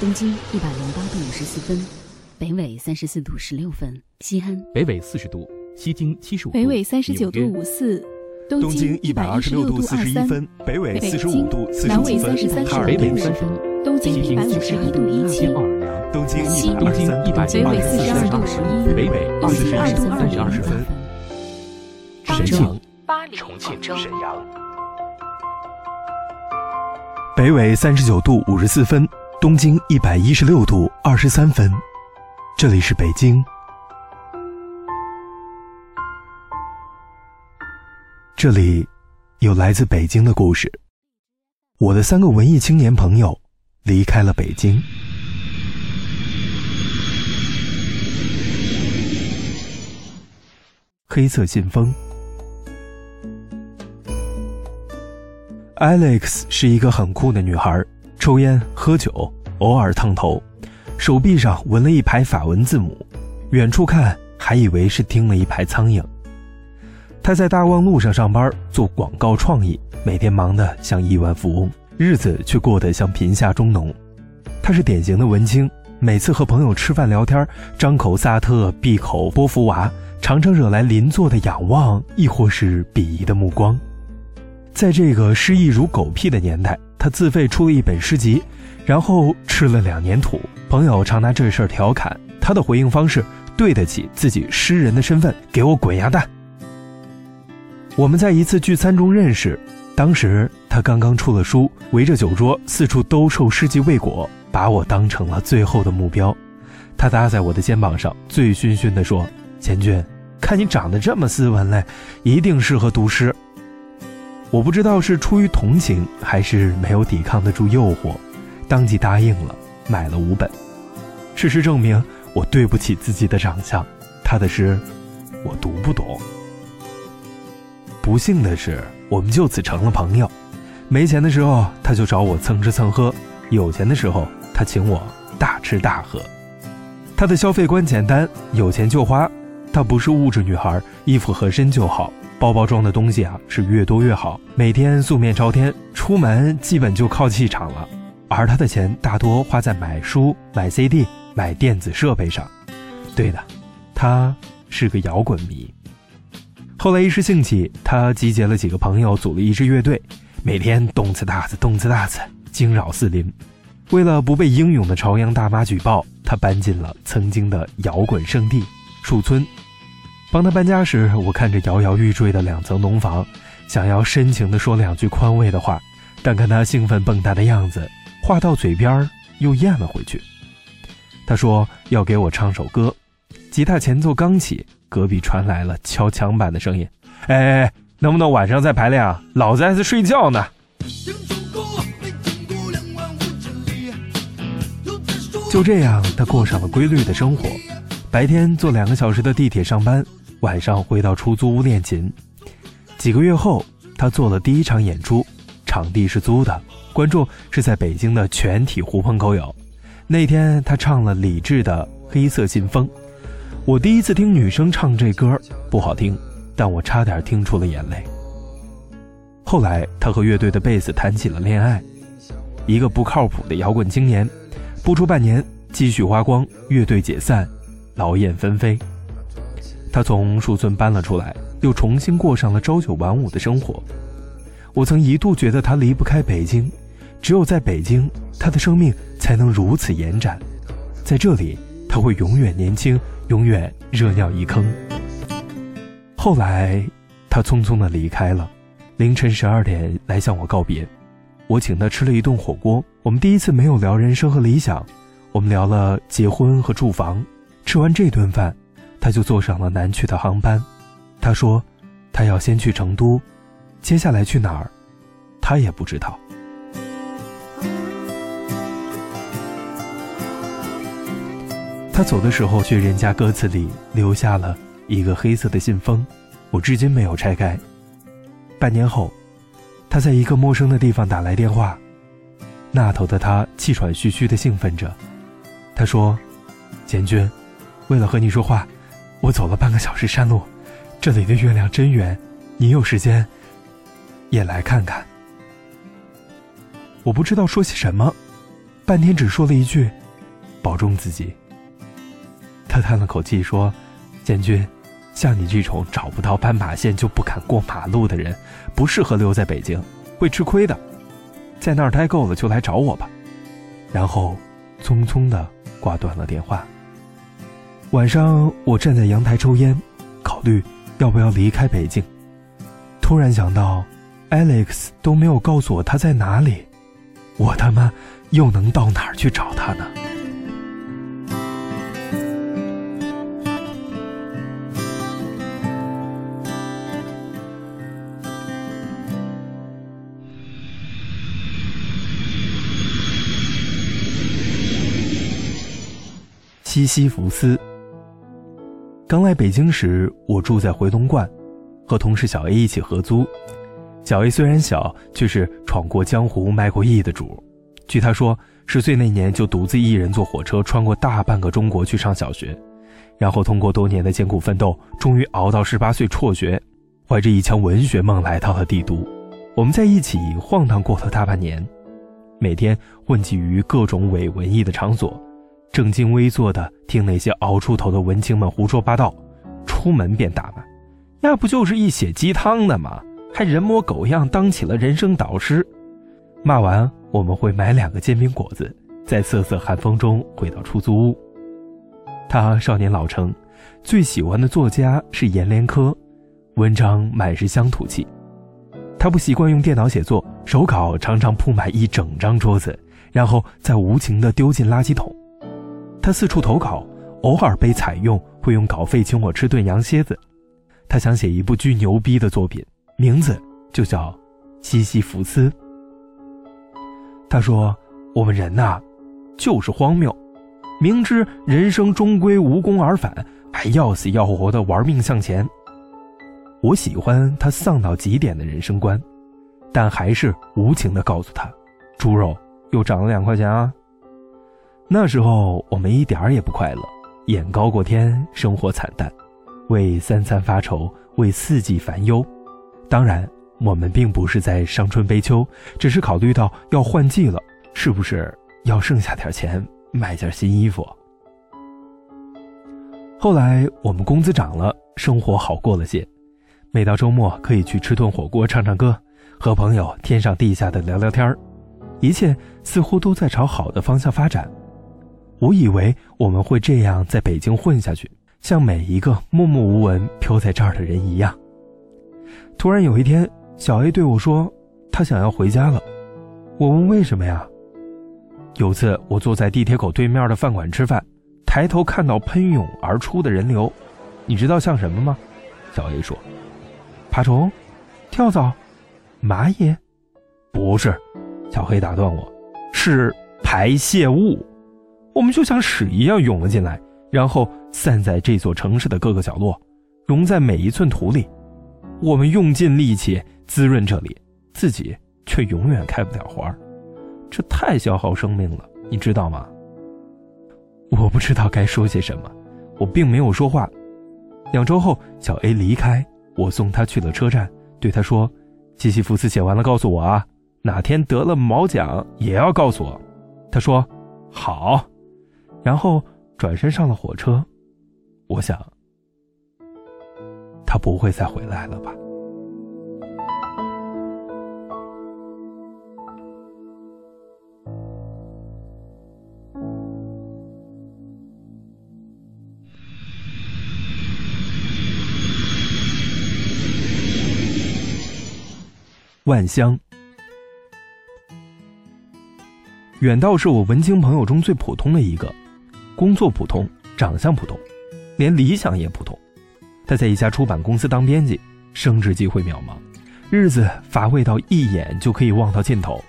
东经一百零八度五十四分，北纬三十四度十六分，西安。北纬四十度，西经七十五度，北纬三十九度五四，东经一百二十六度四十一分，北纬四十五度四十五分，哈尔滨三分，东经一百五十一度一七，东经一百北纬四十二度十一，北纬二十二度二十分，沈阳、巴黎、重庆、沈阳，北纬三十九度五十四分。东经一百一十六度二十三分，这里是北京，这里有来自北京的故事。我的三个文艺青年朋友离开了北京。黑色信封，Alex 是一个很酷的女孩。抽烟喝酒，偶尔烫头，手臂上纹了一排法文字母，远处看还以为是叮了一排苍蝇。他在大望路上上班，做广告创意，每天忙得像亿万富翁，日子却过得像贫下中农。他是典型的文青，每次和朋友吃饭聊天，张口萨特，闭口波伏娃，常常惹来邻座的仰望，亦或是鄙夷的目光。在这个诗意如狗屁的年代。他自费出了一本诗集，然后吃了两年土。朋友常拿这事儿调侃他的回应方式，对得起自己诗人的身份。给我滚鸭蛋！我们在一次聚餐中认识，当时他刚刚出了书，围着酒桌四处兜售诗集未果，把我当成了最后的目标。他搭在我的肩膀上，醉醺醺地说：“钱军，看你长得这么斯文嘞，一定适合读诗。”我不知道是出于同情，还是没有抵抗得住诱惑，当即答应了，买了五本。事实证明，我对不起自己的长相，他的诗，我读不懂。不幸的是，我们就此成了朋友。没钱的时候，他就找我蹭吃蹭喝；有钱的时候，他请我大吃大喝。他的消费观简单，有钱就花。他不是物质女孩，衣服合身就好。包包装的东西啊是越多越好，每天素面朝天，出门基本就靠气场了。而他的钱大多花在买书、买 CD、买电子设备上。对的，他是个摇滚迷。后来一时兴起，他集结了几个朋友，组了一支乐队，每天动次打次，动次打次，惊扰四邻。为了不被英勇的朝阳大妈举报，他搬进了曾经的摇滚圣地树村。帮他搬家时，我看着摇摇欲坠的两层农房，想要深情地说两句宽慰的话，但看他兴奋蹦跶的样子，话到嘴边又咽了回去。他说要给我唱首歌，吉他前奏刚起，隔壁传来了敲墙板的声音：“哎，能不能晚上再排练啊？老子还在睡觉呢。”就这样，他过上了规律的生活，白天坐两个小时的地铁上班。晚上回到出租屋练琴，几个月后，他做了第一场演出，场地是租的，观众是在北京的全体狐朋狗友。那天他唱了李志的《黑色信封》，我第一次听女生唱这歌，不好听，但我差点听出了眼泪。后来他和乐队的贝斯谈起了恋爱，一个不靠谱的摇滚青年，不出半年积蓄花光，乐队解散，劳燕分飞。他从树村搬了出来，又重新过上了朝九晚五的生活。我曾一度觉得他离不开北京，只有在北京，他的生命才能如此延展。在这里，他会永远年轻，永远热尿一坑。后来，他匆匆的离开了，凌晨十二点来向我告别。我请他吃了一顿火锅。我们第一次没有聊人生和理想，我们聊了结婚和住房。吃完这顿饭。他就坐上了南去的航班，他说，他要先去成都，接下来去哪儿，他也不知道。他走的时候，去人家歌词里留下了一个黑色的信封，我至今没有拆开。半年后，他在一个陌生的地方打来电话，那头的他气喘吁吁的兴奋着，他说：“简君，为了和你说话。”我走了半个小时山路，这里的月亮真圆，你有时间也来看看。我不知道说些什么，半天只说了一句：“保重自己。”他叹了口气说：“建军，像你这种找不到斑马线就不敢过马路的人，不适合留在北京，会吃亏的。在那儿待够了就来找我吧。”然后，匆匆的挂断了电话。晚上，我站在阳台抽烟，考虑要不要离开北京。突然想到，Alex 都没有告诉我他在哪里，我他妈又能到哪儿去找他呢？西西弗斯。刚来北京时，我住在回龙观，和同事小 A 一起合租。小 A 虽然小，却是闯过江湖、卖过艺的主。据他说，十岁那年就独自一人坐火车穿过大半个中国去上小学，然后通过多年的艰苦奋斗，终于熬到十八岁辍学，怀着一腔文学梦来到了帝都。我们在一起晃荡过了大半年，每天混迹于各种伪文艺的场所。正襟危坐的听那些熬出头的文青们胡说八道，出门便打骂：“那不就是一写鸡汤的吗？还人模狗样当起了人生导师。”骂完，我们会买两个煎饼果子，在瑟瑟寒风中回到出租屋。他少年老成，最喜欢的作家是阎连科，文章满是乡土气。他不习惯用电脑写作，手稿常常铺满一整张桌子，然后再无情地丢进垃圾桶。他四处投稿，偶尔被采用，会用稿费请我吃顿羊蝎子。他想写一部巨牛逼的作品，名字就叫《西西弗斯》。他说：“我们人呐，就是荒谬，明知人生终归无功而返，还要死要活的玩命向前。”我喜欢他丧到极点的人生观，但还是无情的告诉他：“猪肉又涨了两块钱啊。”那时候我们一点儿也不快乐，眼高过天，生活惨淡，为三餐发愁，为四季烦忧。当然，我们并不是在伤春悲秋，只是考虑到要换季了，是不是要剩下点钱买件新衣服？后来我们工资涨了，生活好过了些，每到周末可以去吃顿火锅，唱唱歌，和朋友天上地下的聊聊天儿一切似乎都在朝好的方向发展。我以为我们会这样在北京混下去，像每一个默默无闻飘在这儿的人一样。突然有一天，小 A 对我说：“他想要回家了。”我问：“为什么呀？”有次我坐在地铁口对面的饭馆吃饭，抬头看到喷涌而出的人流，你知道像什么吗？小 A 说：“爬虫、跳蚤、蚂蚁。”不是，小黑打断我：“是排泄物。”我们就像屎一样涌了进来，然后散在这座城市的各个角落，融在每一寸土里。我们用尽力气滋润这里，自己却永远开不了花这太消耗生命了，你知道吗？我不知道该说些什么，我并没有说话。两周后，小 A 离开，我送他去了车站，对他说：“西西弗斯写完了告诉我啊，哪天得了毛奖也要告诉我。”他说：“好。”然后转身上了火车，我想，他不会再回来了吧。万香，远道是我文青朋友中最普通的一个。工作普通，长相普通，连理想也普通。他在一家出版公司当编辑，升职机会渺茫，日子乏味到一眼就可以望到尽头。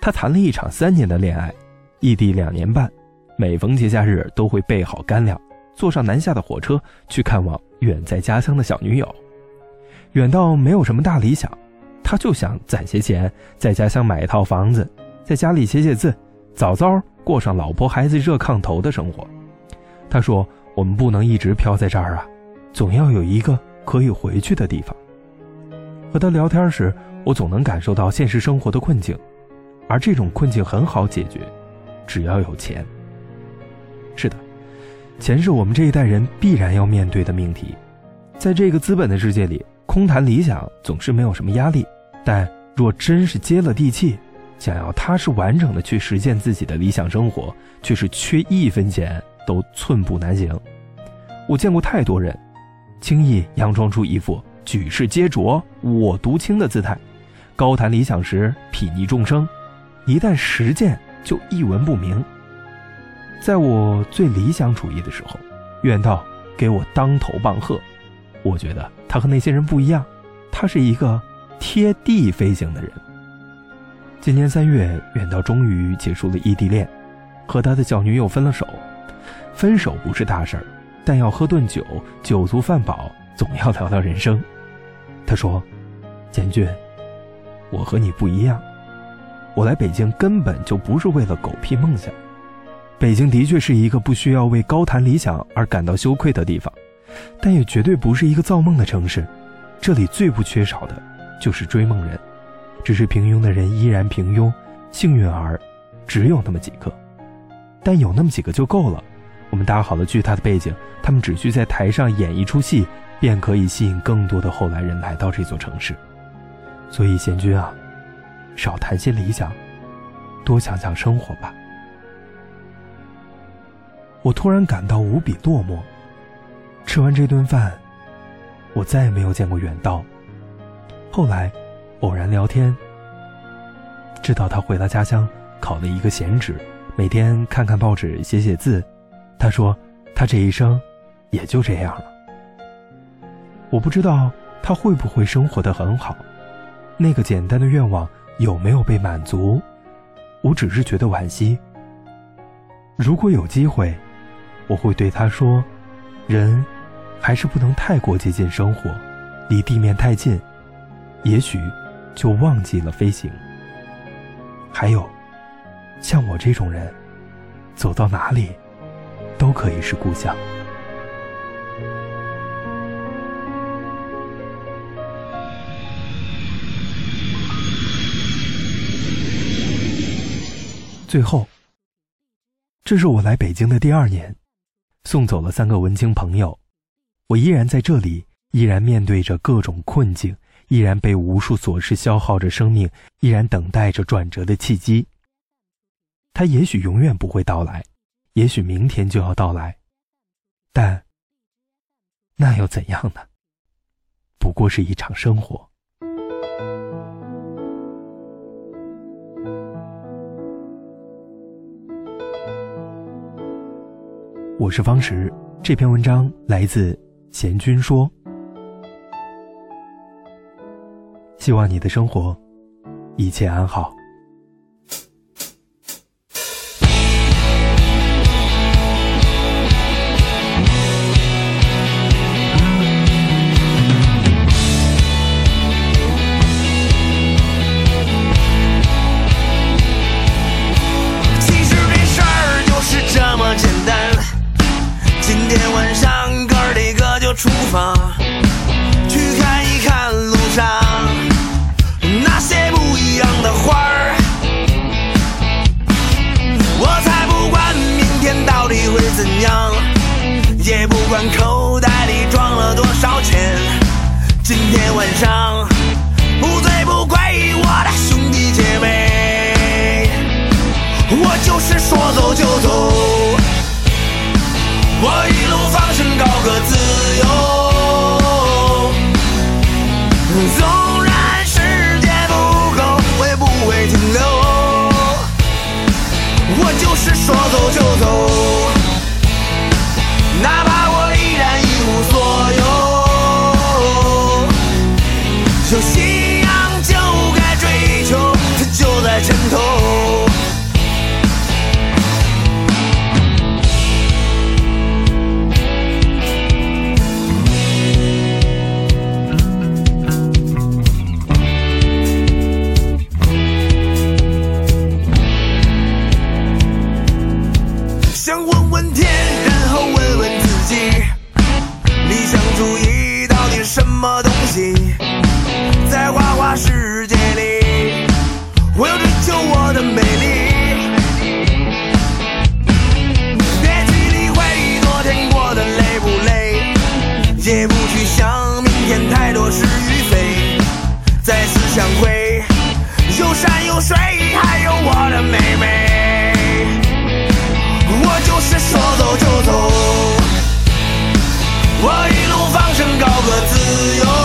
他谈了一场三年的恋爱，异地两年半，每逢节假日都会备好干粮，坐上南下的火车去看望远在家乡的小女友。远到没有什么大理想，他就想攒些钱，在家乡买一套房子，在家里写写字，早早。过上老婆孩子热炕头的生活，他说：“我们不能一直飘在这儿啊，总要有一个可以回去的地方。”和他聊天时，我总能感受到现实生活的困境，而这种困境很好解决，只要有钱。是的，钱是我们这一代人必然要面对的命题。在这个资本的世界里，空谈理想总是没有什么压力。但若真是接了地气，想要踏实完整的去实现自己的理想生活，却是缺一分钱都寸步难行。我见过太多人，轻易佯装出一副举世皆浊我独清的姿态，高谈理想时睥睨众生，一旦实践就一文不名。在我最理想主义的时候，远道给我当头棒喝。我觉得他和那些人不一样，他是一个贴地飞行的人。今年三月，远道终于结束了异地恋，和他的小女友分了手。分手不是大事儿。但要喝顿酒，酒足饭饱，总要聊聊人生。他说：“简俊，我和你不一样，我来北京根本就不是为了狗屁梦想。北京的确是一个不需要为高谈理想而感到羞愧的地方，但也绝对不是一个造梦的城市。这里最不缺少的，就是追梦人。只是平庸的人依然平庸，幸运儿，只有那么几个，但有那么几个就够了。”我们搭好了巨大的背景，他们只需在台上演一出戏，便可以吸引更多的后来人来到这座城市。所以贤君啊，少谈些理想，多想想生活吧。我突然感到无比落寞。吃完这顿饭，我再也没有见过远道。后来，偶然聊天，知道他回了家乡，考了一个闲职，每天看看报纸，写写字。他说：“他这一生，也就这样了。我不知道他会不会生活的很好，那个简单的愿望有没有被满足？我只是觉得惋惜。如果有机会，我会对他说：人，还是不能太过接近生活，离地面太近，也许就忘记了飞行。还有，像我这种人，走到哪里。”都可以是故乡。最后，这是我来北京的第二年，送走了三个文青朋友，我依然在这里，依然面对着各种困境，依然被无数琐事消耗着生命，依然等待着转折的契机。它也许永远不会到来。也许明天就要到来，但那又怎样呢？不过是一场生活。我是方石，这篇文章来自贤君说。希望你的生活一切安好。也不去想明天太多是与非，再次相会，有山有水，还有我的妹妹，我就是说走就走。我一路放声高歌，自由。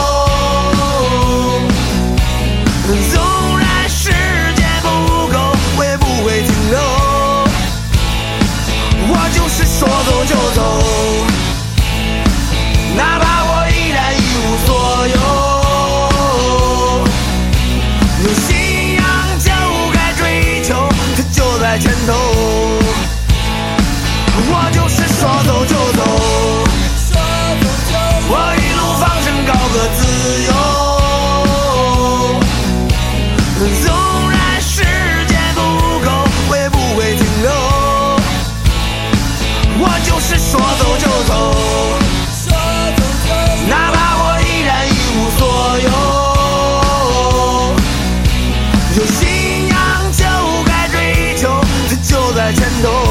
mundo.